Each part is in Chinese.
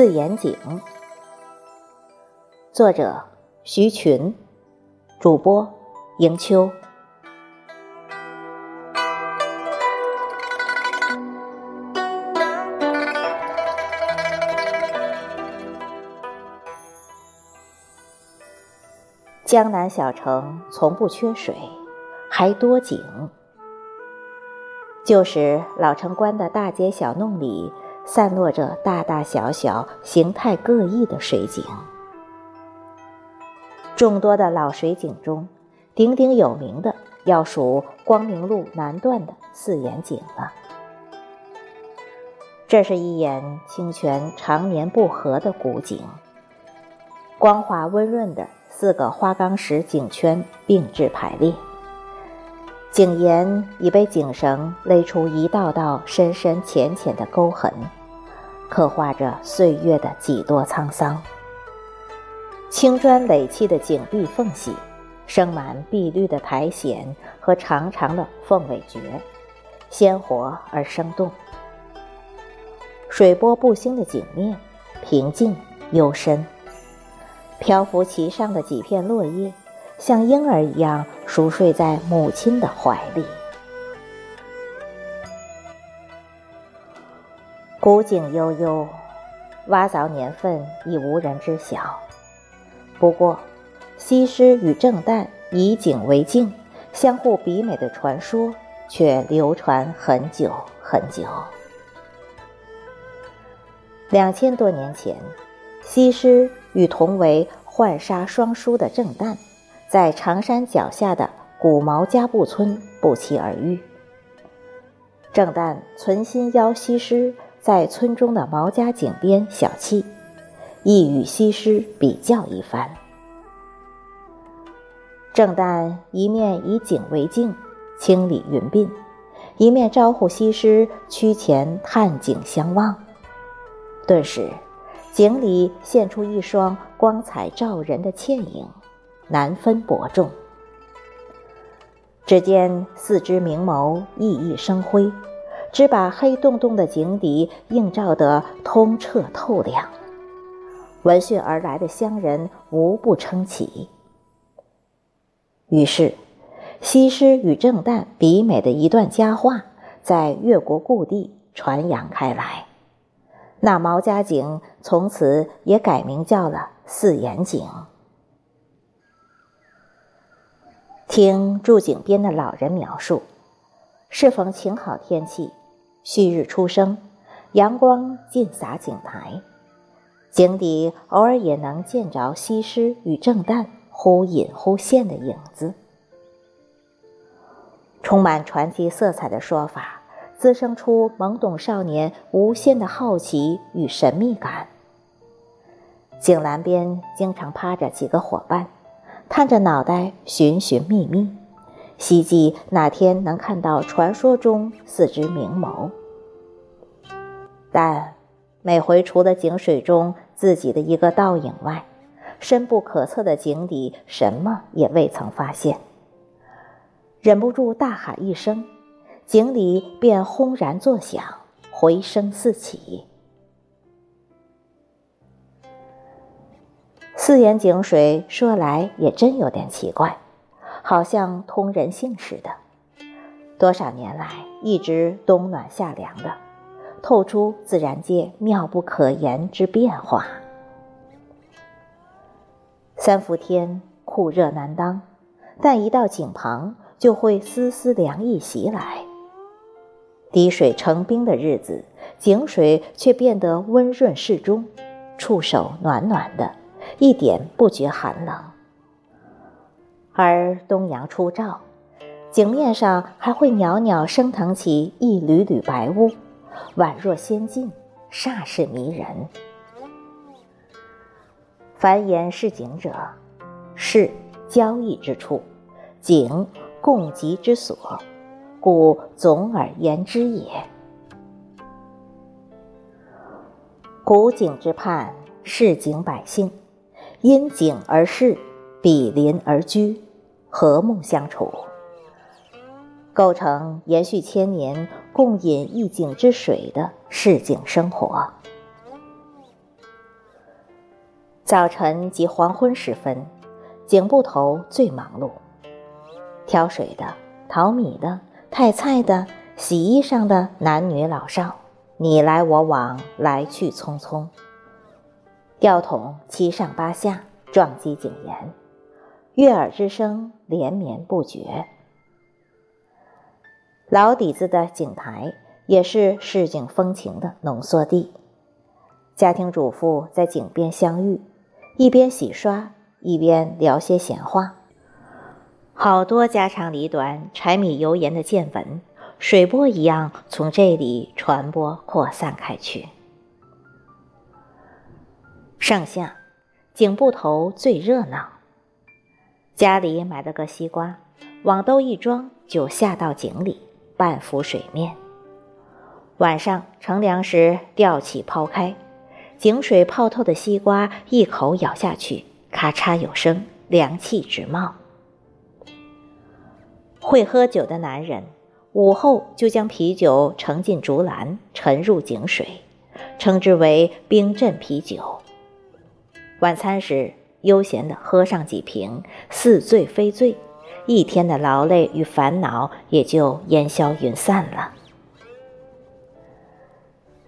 四眼井，作者徐群，主播迎秋。江南小城从不缺水，还多井。旧时老城关的大街小弄里。散落着大大小小、形态各异的水井。众多的老水井中，鼎鼎有名的要数光明路南段的四眼井了。这是一眼清泉常年不涸的古井，光滑温润的四个花岗石井圈并置排列，井沿已被井绳勒出一道道深深浅浅的沟痕。刻画着岁月的几多沧桑。青砖垒砌的井壁缝隙，生满碧绿的苔藓和长长的凤尾蕨，鲜活而生动。水波不兴的井面，平静幽深。漂浮其上的几片落叶，像婴儿一样熟睡在母亲的怀里。古井悠悠，挖凿年份已无人知晓。不过，西施与郑旦以井为镜，相互比美的传说却流传很久很久。两千多年前，西施与同为浣纱双姝的郑旦，在长山脚下的古毛家埠村不期而遇。郑旦存心邀西施。在村中的毛家井边小憩，亦与西施比较一番。郑旦一面以井为镜，清理云鬓，一面招呼西施趋前探井相望。顿时，井里现出一双光彩照人的倩影，难分伯仲。只见四只明眸熠熠生辉。只把黑洞洞的井底映照得通彻透亮，闻讯而来的乡人无不称奇。于是，西施与郑旦比美的一段佳话，在越国故地传扬开来。那毛家井从此也改名叫了四眼井。听住井边的老人描述，适逢晴好天气。旭日初升，阳光尽洒井台，井底偶尔也能见着西施与郑旦忽隐忽现的影子。充满传奇色彩的说法，滋生出懵懂少年无限的好奇与神秘感。井栏边经常趴着几个伙伴，探着脑袋寻寻觅觅。希冀哪天能看到传说中四只明眸，但每回除了井水中自己的一个倒影外，深不可测的井底什么也未曾发现。忍不住大喊一声，井里便轰然作响，回声四起。四眼井水说来也真有点奇怪。好像通人性似的，多少年来一直冬暖夏凉的，透出自然界妙不可言之变化。三伏天酷热难当，但一到井旁就会丝丝凉意袭来。滴水成冰的日子，井水却变得温润适中，触手暖暖的，一点不觉寒冷。而东阳初照，井面上还会袅袅升腾起一缕缕白雾，宛若仙境，煞是迷人。凡言是井者，是交易之处，井共集之所，故总而言之也。古井之畔，市井百姓因井而市。比邻而居，和睦相处，构成延续千年、共饮一井之水的市井生活。早晨及黄昏时分，井埠头最忙碌。挑水的、淘米的、太菜的、洗衣裳的男女老少，你来我往，来去匆匆。吊桶七上八下，撞击井沿，悦耳之声连绵不绝。老底子的井台也是市井风情的浓缩地。家庭主妇在井边相遇，一边洗刷，一边聊些闲话。好多家长里短、柴米油盐的见闻，水波一样从这里传播扩散开去。盛夏，井埠头最热闹。家里买了个西瓜，往兜一装，就下到井里，半浮水面。晚上乘凉时，吊起抛开。井水泡透的西瓜，一口咬下去，咔嚓有声，凉气直冒。会喝酒的男人，午后就将啤酒盛进竹篮，沉入井水，称之为冰镇啤酒。晚餐时，悠闲地喝上几瓶，似醉非醉，一天的劳累与烦恼也就烟消云散了。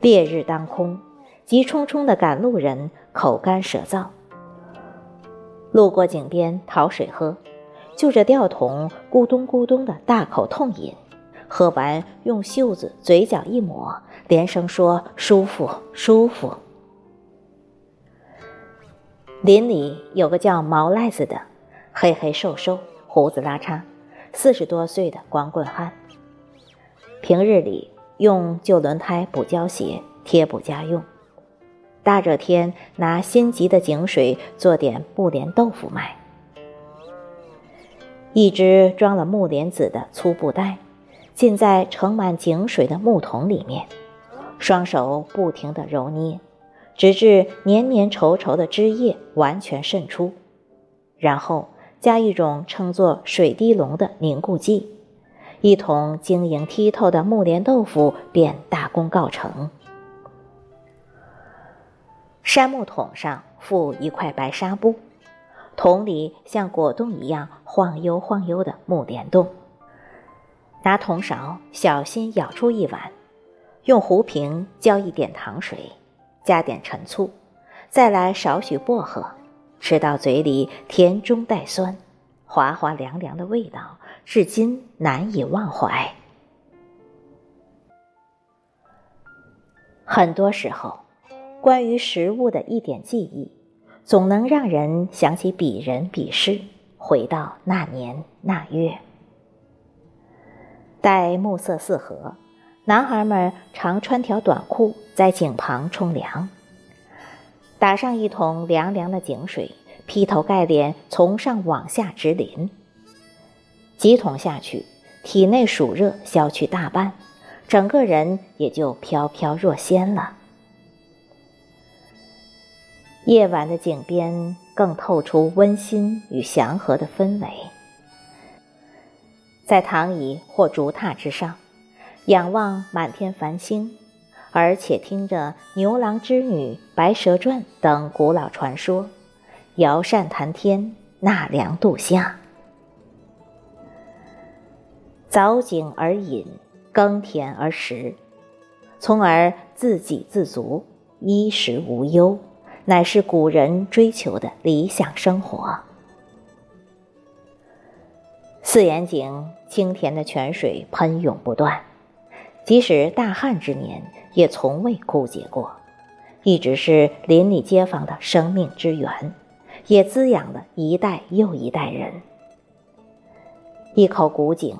烈日当空。急匆匆的赶路人口干舌燥，路过井边讨水喝，就着吊桶咕咚咕咚的大口痛饮，喝完用袖子嘴角一抹，连声说舒服舒服。林里有个叫毛赖子的，黑黑瘦瘦，胡子拉碴，四十多岁的光棍汉，平日里用旧轮胎补胶鞋，贴补家用。大热天拿新集的井水做点木莲豆腐卖，一只装了木莲子的粗布袋，浸在盛满井水的木桶里面，双手不停地揉捏，直至黏黏稠稠的汁液完全渗出，然后加一种称作水滴龙的凝固剂，一桶晶莹剔透的木莲豆腐便大功告成。杉木桶上附一块白纱布，桶里像果冻一样晃悠晃悠的木莲洞。拿铜勺小心舀出一碗，用壶瓶浇一点糖水，加点陈醋，再来少许薄荷，吃到嘴里甜中带酸，滑滑凉凉的味道，至今难以忘怀。很多时候。关于食物的一点记忆，总能让人想起彼人彼事，回到那年那月。待暮色四合，男孩们常穿条短裤在井旁冲凉，打上一桶凉凉的井水，劈头盖脸从上往下直淋。几桶下去，体内暑热消去大半，整个人也就飘飘若仙了。夜晚的井边更透出温馨与祥和的氛围。在躺椅或竹榻之上，仰望满天繁星，而且听着牛郎织女、白蛇传等古老传说，摇扇谈天，纳凉度夏。凿井而饮，耕田而食，从而自给自足，衣食无忧。乃是古人追求的理想生活。四眼井清甜的泉水喷涌不断，即使大旱之年也从未枯竭过，一直是邻里街坊的生命之源，也滋养了一代又一代人。一口古井，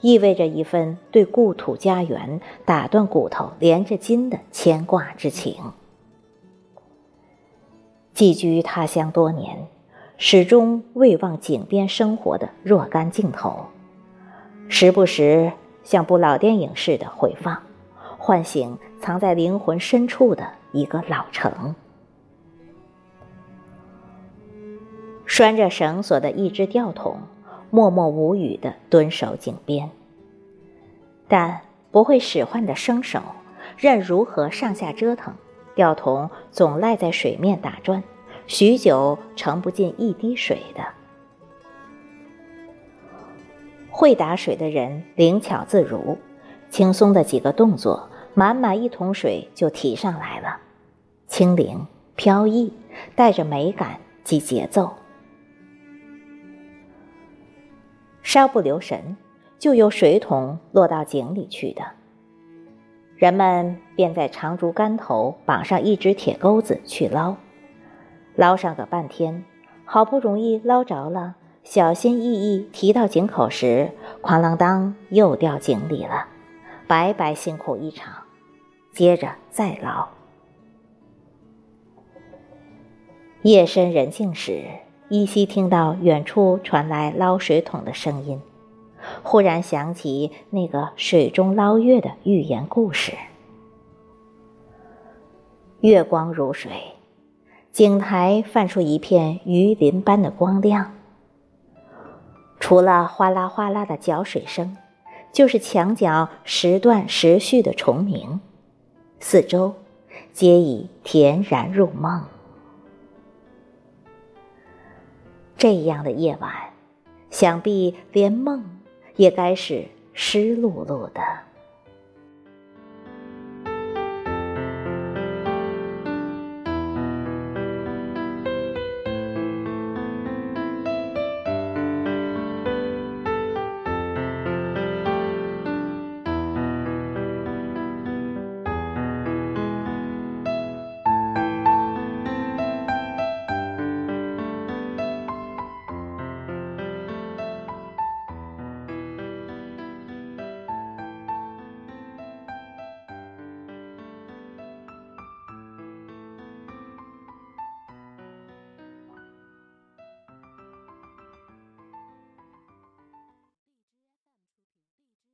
意味着一份对故土家园打断骨头连着筋的牵挂之情。寄居他乡多年，始终未忘井边生活的若干镜头，时不时像部老电影似的回放，唤醒藏在灵魂深处的一个老城。拴着绳索的一只吊桶，默默无语地蹲守井边，但不会使唤的生手，任如何上下折腾。吊桶总赖在水面打转，许久盛不进一滴水的。会打水的人灵巧自如，轻松的几个动作，满满一桶水就提上来了，轻灵飘逸，带着美感及节奏。稍不留神，就有水桶落到井里去的。人们便在长竹竿头绑上一只铁钩子去捞，捞上个半天，好不容易捞着了，小心翼翼提到井口时，哐啷当又掉井里了，白白辛苦一场。接着再捞。夜深人静时，依稀听到远处传来捞水桶的声音。忽然想起那个水中捞月的寓言故事。月光如水，井台泛出一片鱼鳞般的光亮。除了哗啦哗啦的搅水声，就是墙角时断时续的虫鸣，四周皆已恬然入梦。这样的夜晚，想必连梦。也该是湿漉漉的。